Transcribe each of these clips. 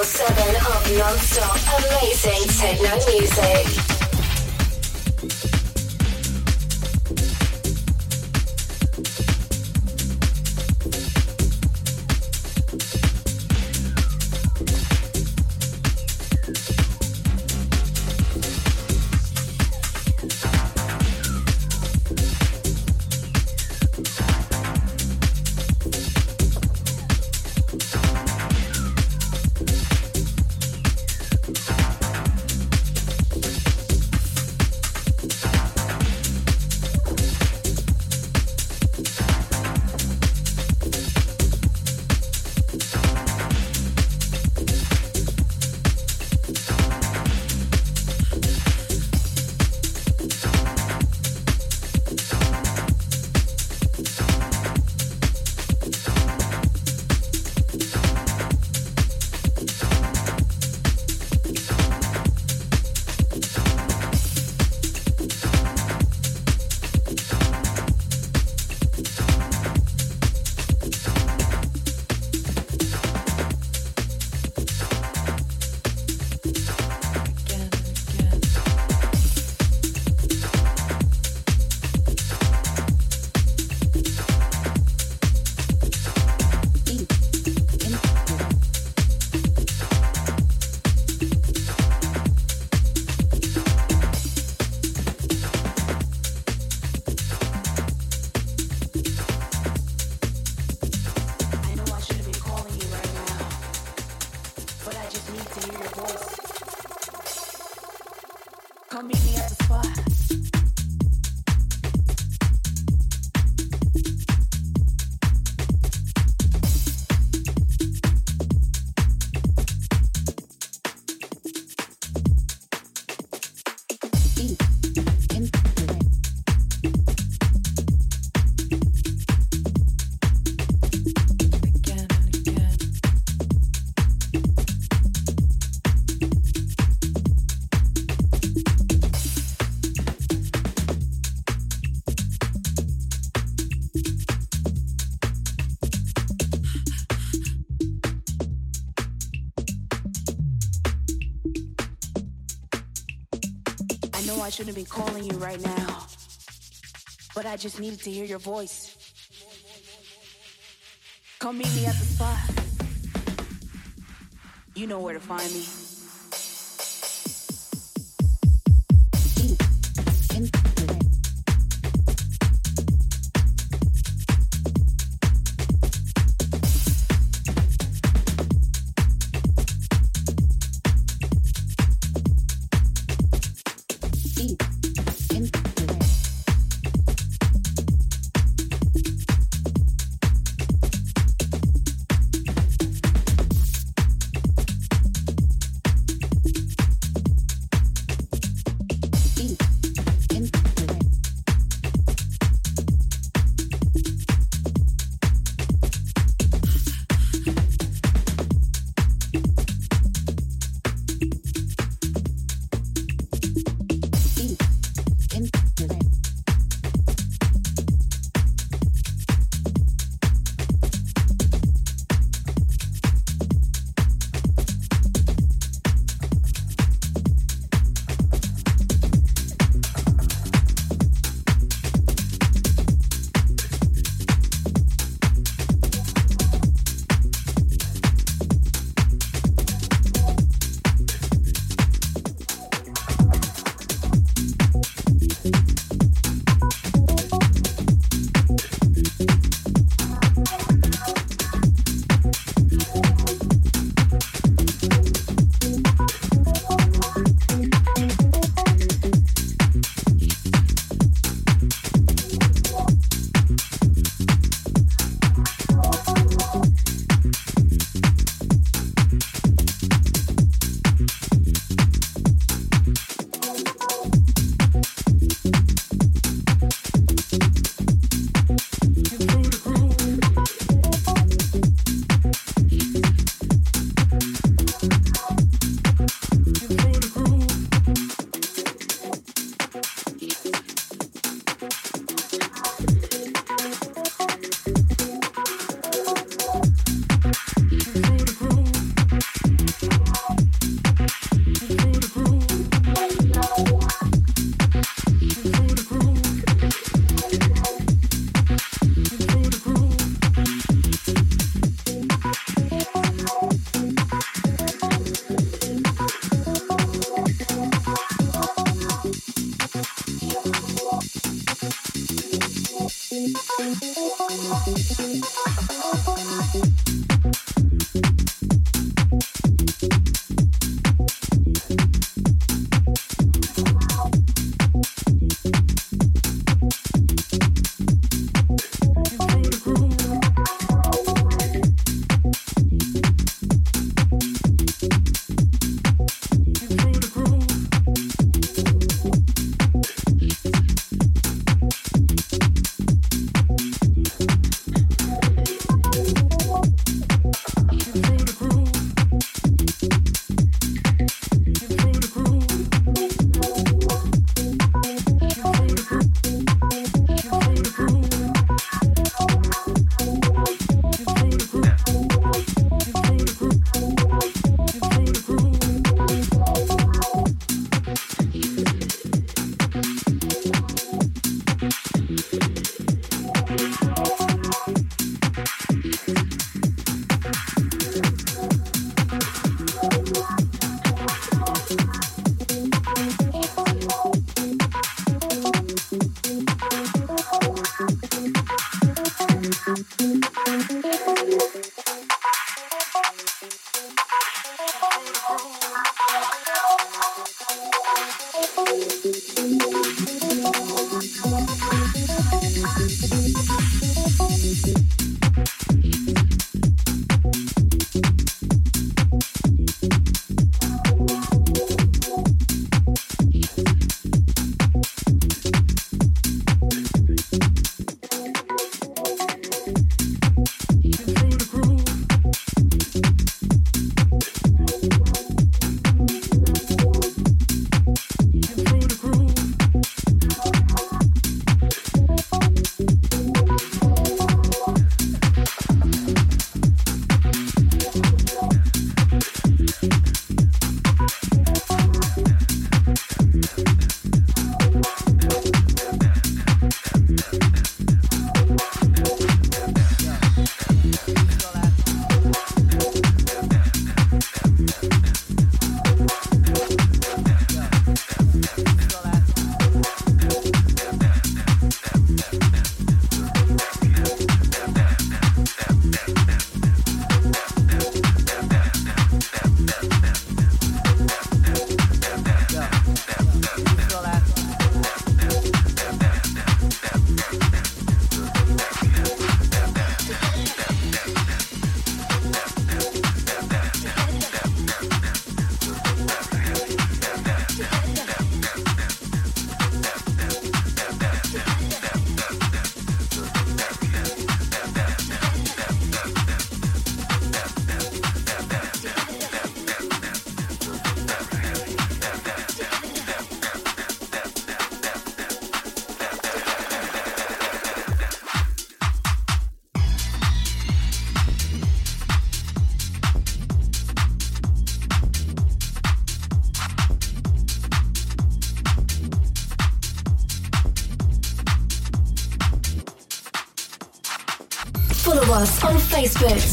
24 7 of non stop amazing techno shouldn't be calling you right now, but I just needed to hear your voice. Come meet me at the spot. You know where to find me.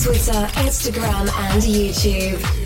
Twitter, Instagram, and YouTube.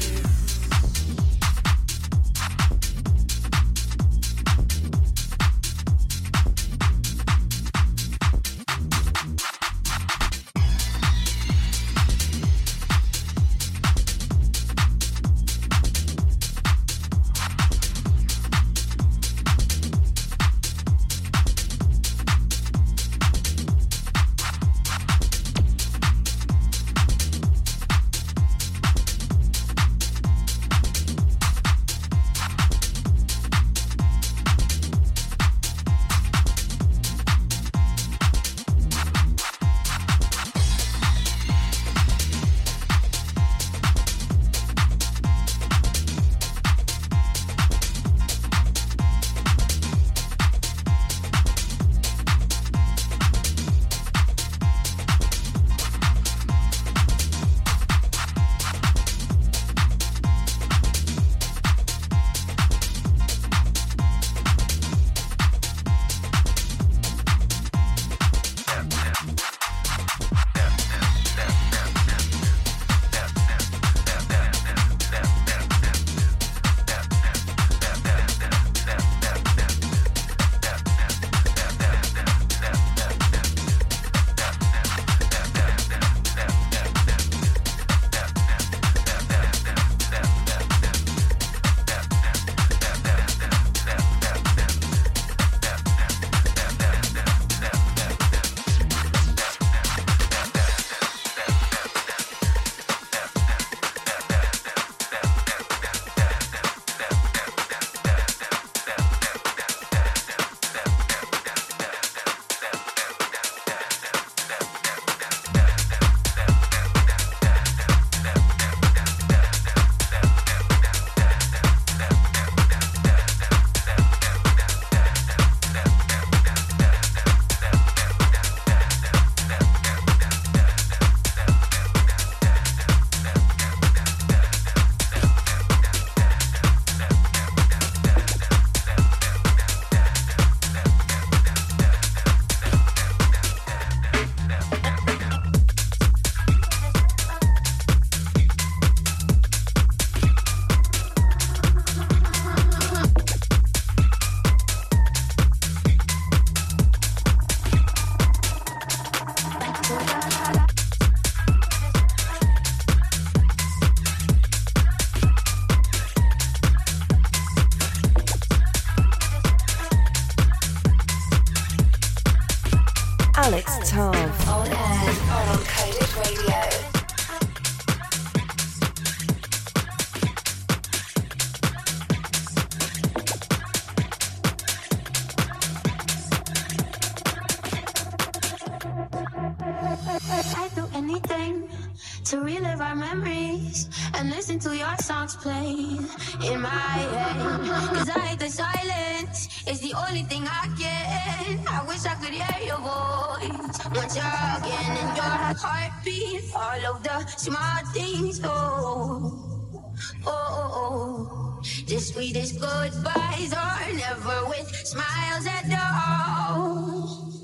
and listen to your songs play in my head. Cause I hate the silence, it's the only thing I get. I wish I could hear your voice once again. And your heartbeat, all of the small things. Oh, oh, oh, oh. The sweetest goodbyes are never with smiles at all.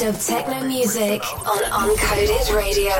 Of techno music on Uncoded Radio.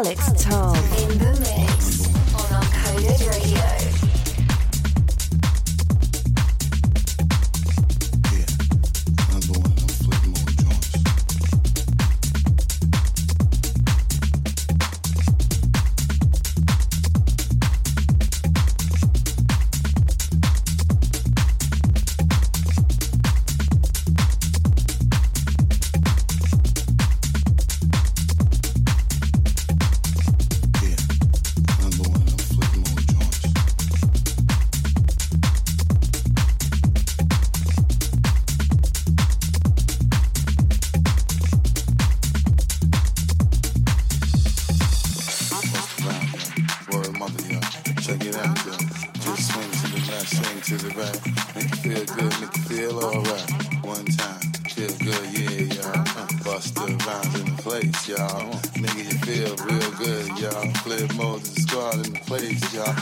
Alex feel good, yeah, y'all. Uh, Busta Rhymes in the place, y'all. Nigga, you feel real good, y'all. Flipmode's the squad in the place, y'all.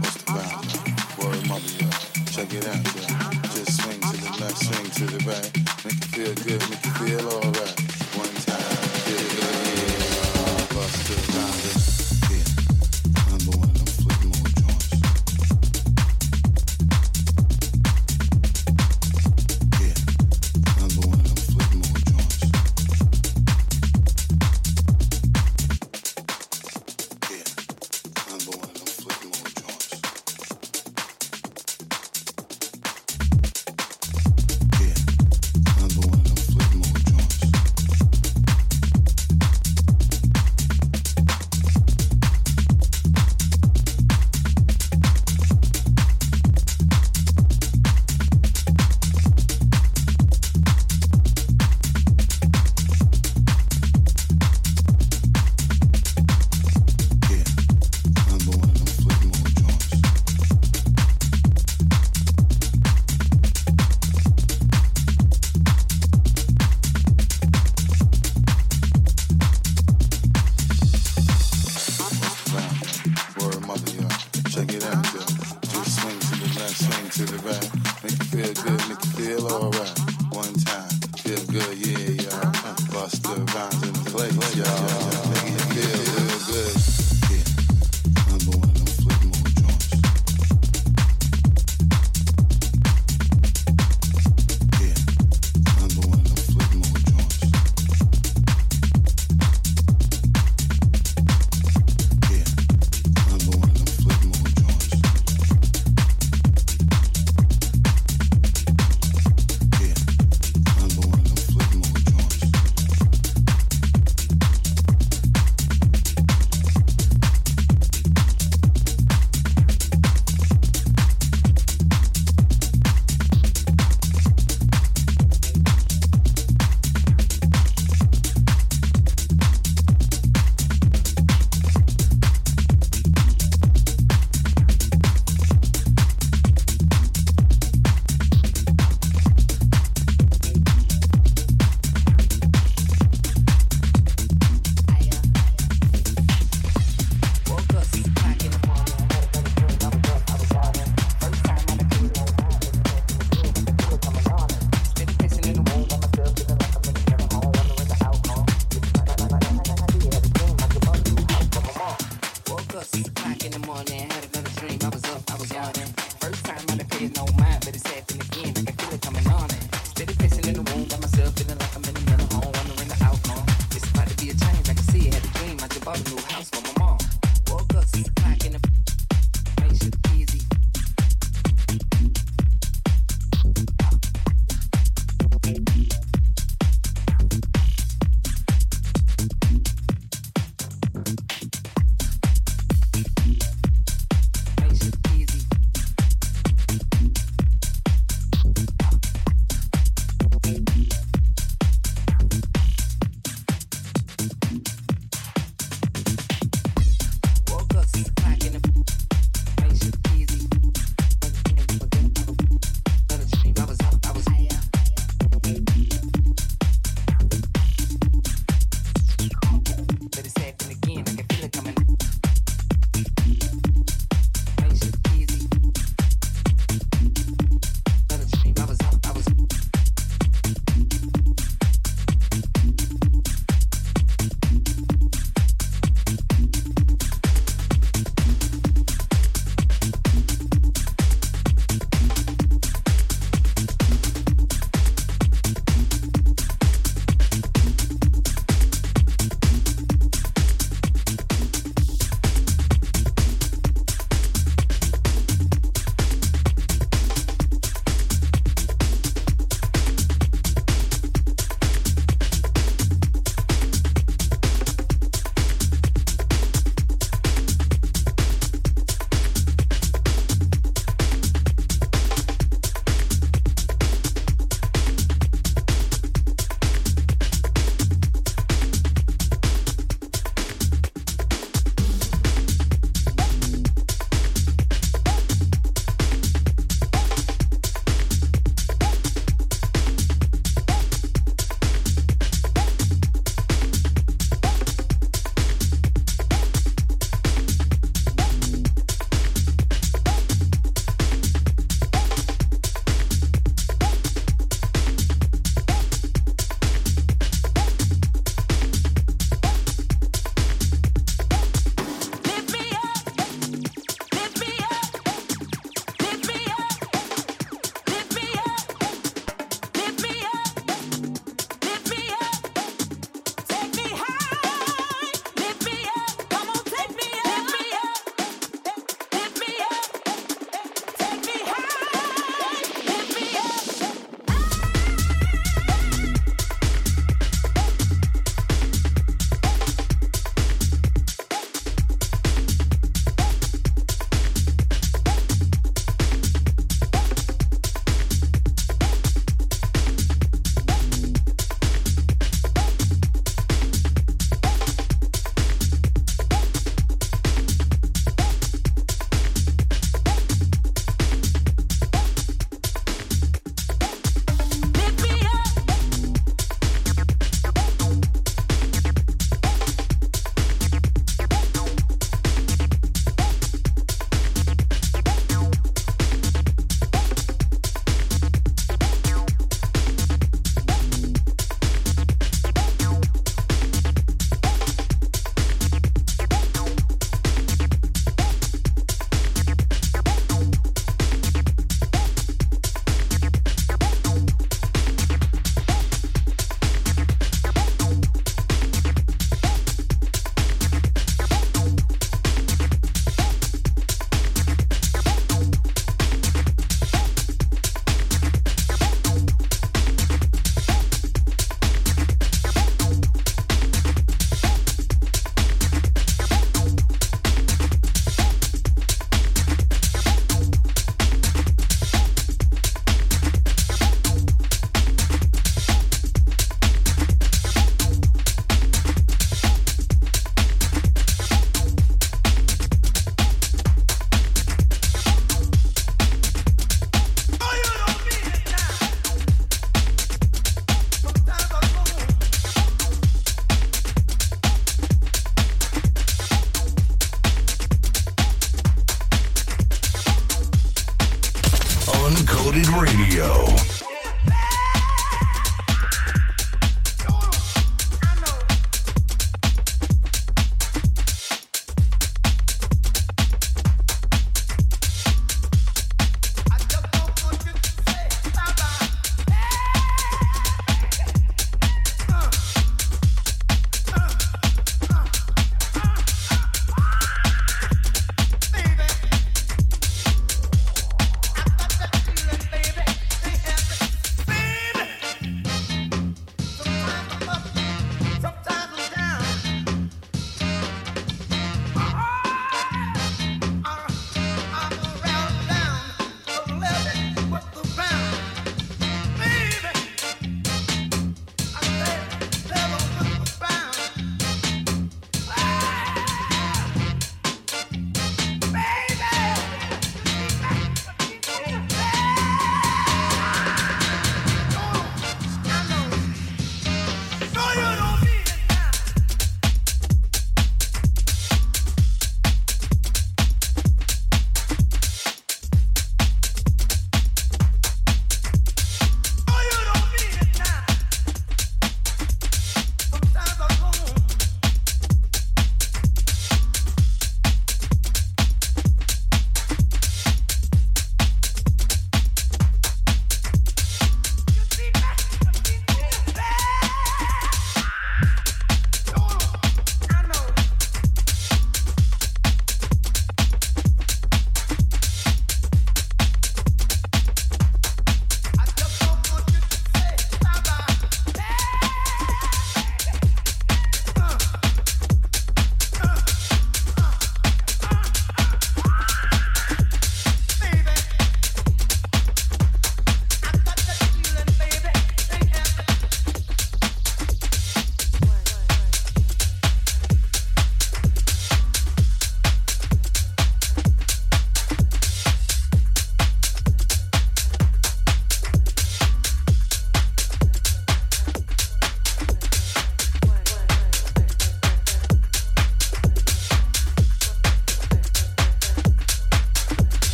Busta Rhymes, y'all. Word mother, y'all. Check it out, y'all. Just swing to the left, swing to the right.